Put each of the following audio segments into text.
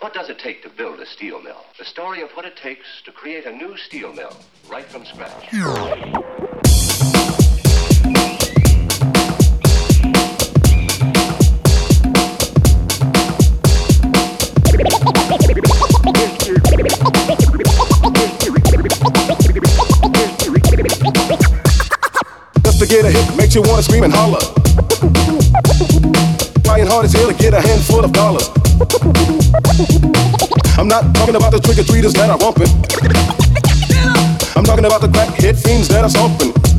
What does it take to build a steel mill? The story of what it takes to create a new steel mill right from scratch. To get a hit makes you wanna scream and holler. Trying hard as hell to get a handful of dollars. I'm not talking about the trick or treaters that are bumping. I'm talking about the crackhead fiends that are stomping.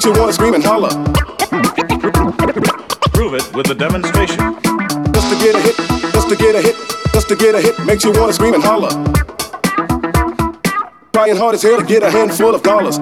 Makes you wanna scream and holler. Prove it with a demonstration. Just to get a hit, just to get a hit, just to get a hit makes you wanna scream and holler. Trying hard as hell to get a handful of dollars.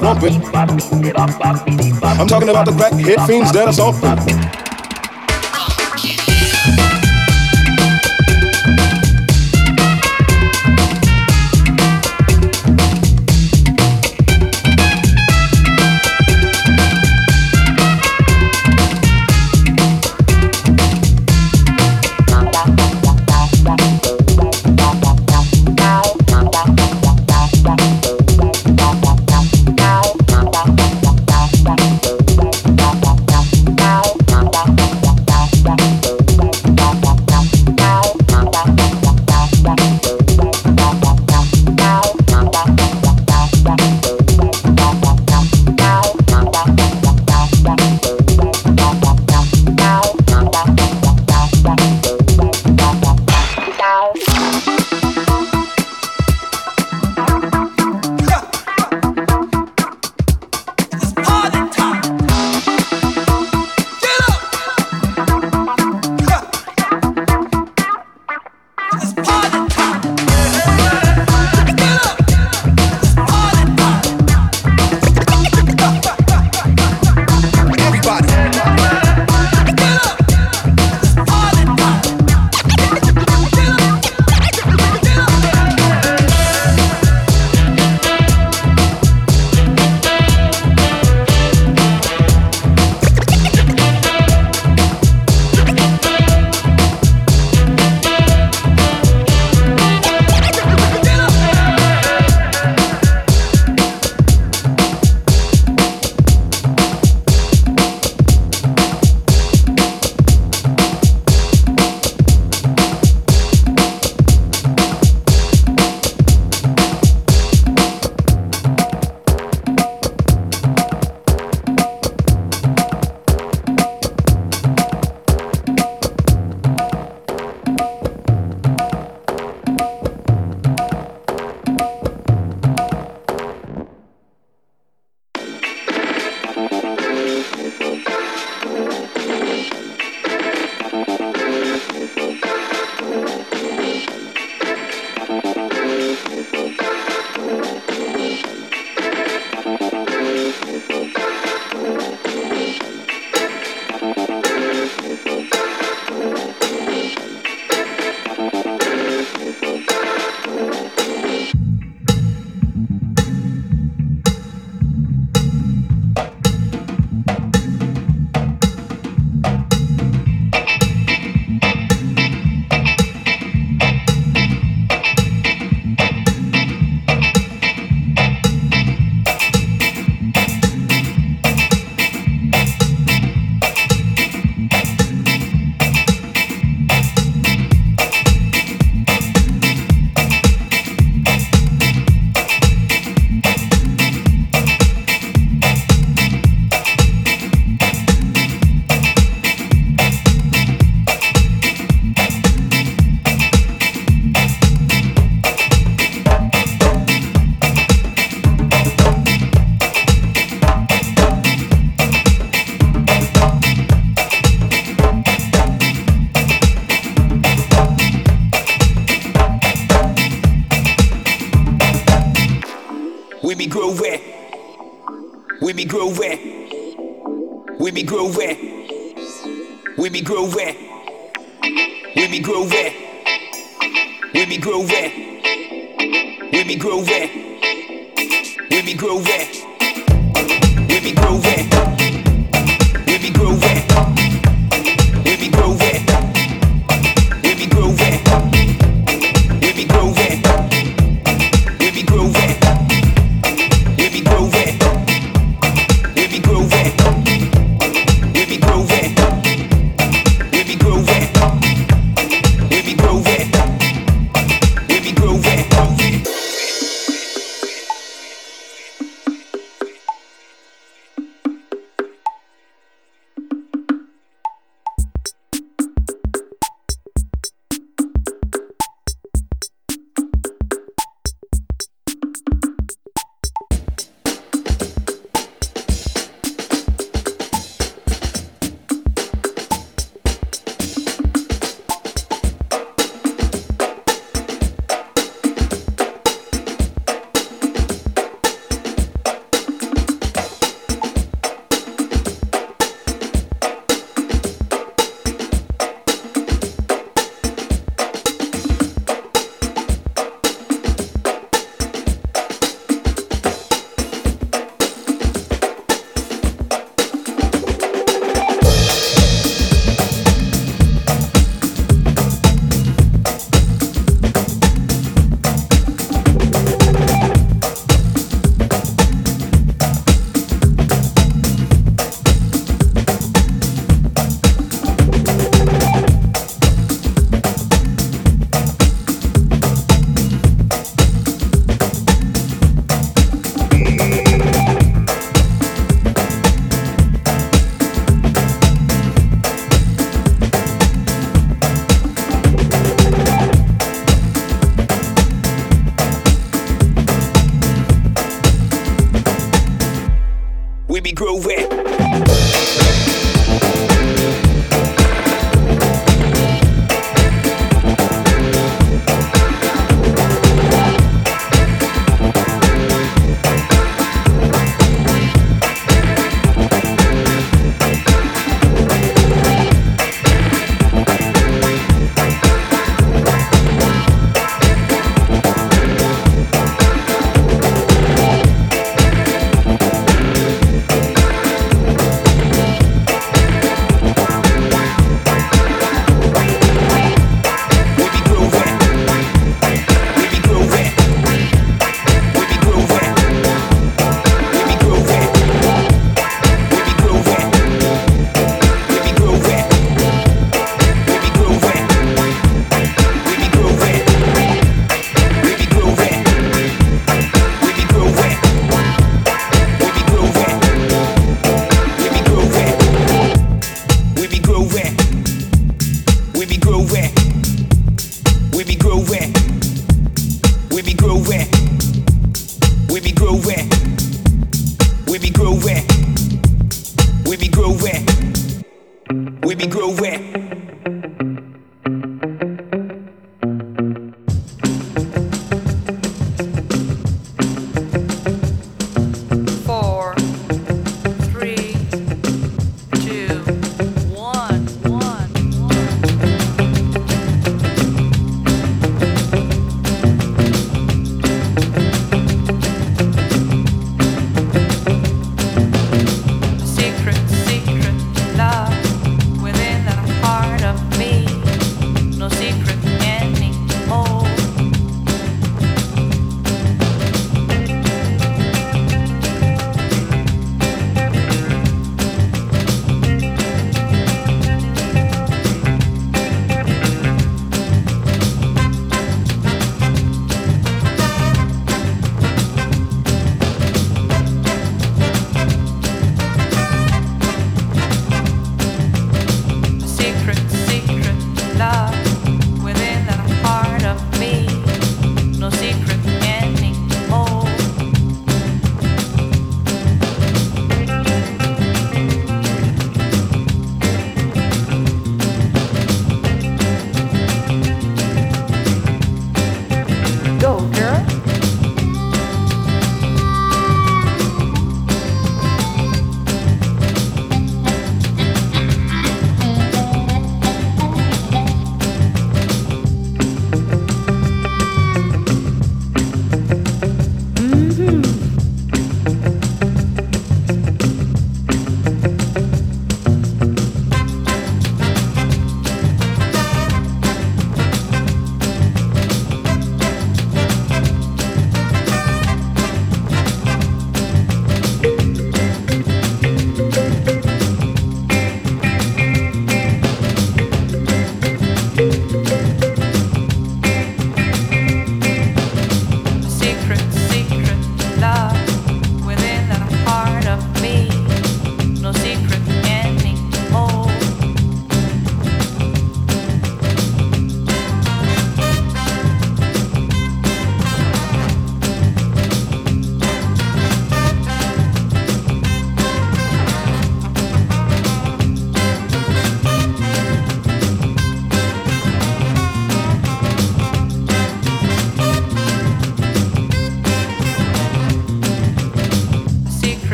That. I'm talking about the crackhead fiends that are stomping.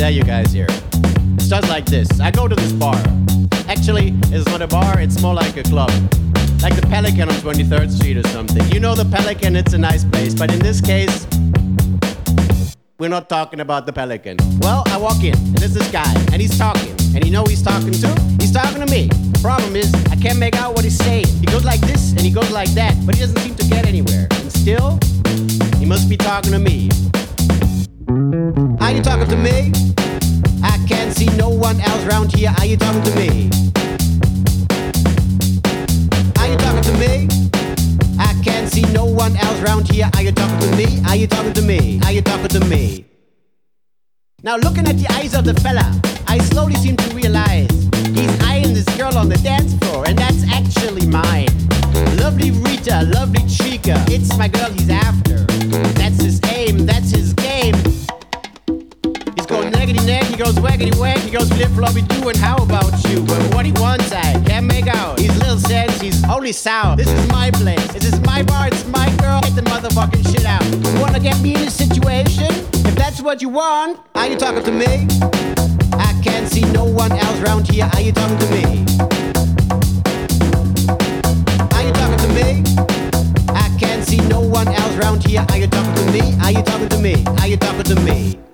Tell you guys here. It starts like this. I go to this bar. Actually, it's not a bar, it's more like a club. Like the Pelican on 23rd Street or something. You know the Pelican, it's a nice place, but in this case, we're not talking about the Pelican. Well, I walk in, and there's this guy, and he's talking. And you know he's talking to? He's talking to me. Problem is, I can't make out what he's saying. He goes like this, and he goes like that, but he doesn't seem to get anywhere. And still, he must be talking to me. Are you talking to me? I can't see no one else around here. Are you talking to me? Are you talking to me? I can't see no one else around here. Are you talking to me? Are you talking to me? Are you talking to me? Now looking at the eyes of the fella, I slowly seem to realize he's eyeing this girl on the dance floor, and that's actually mine. Lovely Rita, lovely Chica, it's my girl he's after. That's his aim, that's his goes waggity wag, he goes flip floppy doo, and how about you? But what he wants, I can't make out. He's little sense, he's only sound. This is my place, this is my bar, it's my girl. Get the motherfucking shit out. You wanna get me in this situation? If that's what you want, are you talking to me? I can't see no one else around here. Are you talking to me? Are you talking to me? I can't see no one else around here. Are you talking to me? Are you talking to me? Are you talking to me?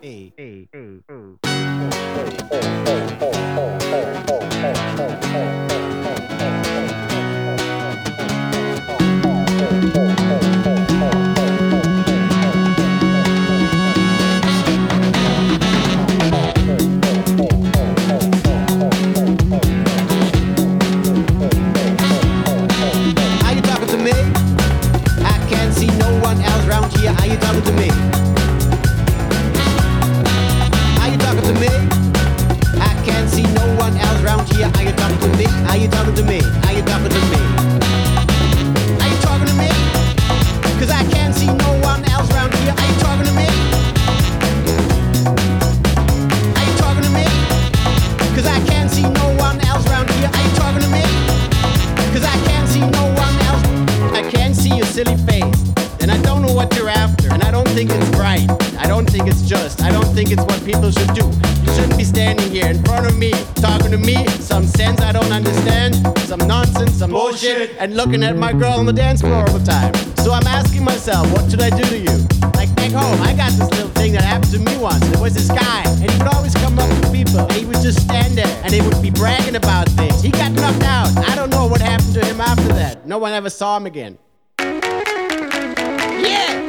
And looking at my girl on the dance floor all the time. So I'm asking myself, what should I do to you? Like back home, I got this little thing that happened to me once. There was this guy, and he would always come up to people, and he would just stand there, and they would be bragging about things. He got knocked out. I don't know what happened to him after that. No one ever saw him again. Yeah!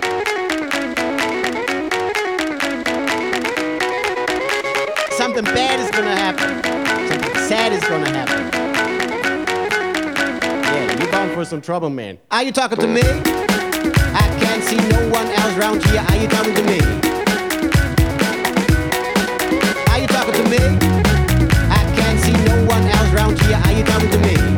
Something bad is gonna happen. Something sad is gonna happen. For some trouble, man. Are you talking to me? I can't see no one else around here. Are you talking to me? Are you talking to me? I can't see no one else around here. Are you talking to me?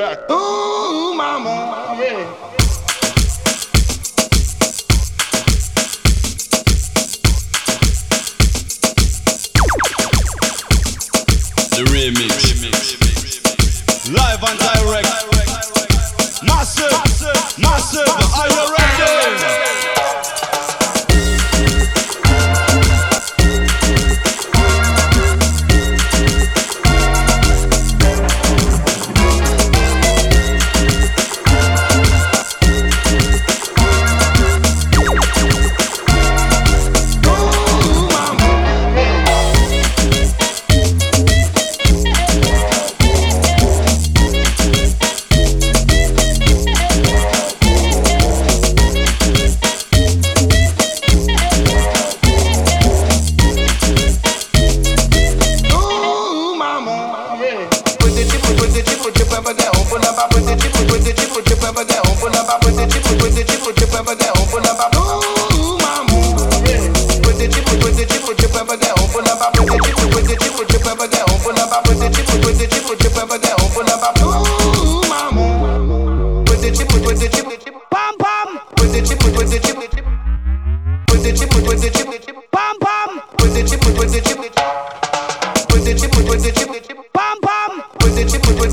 back.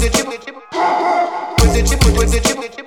Put the chip, put the chip, put the chip, put the chip.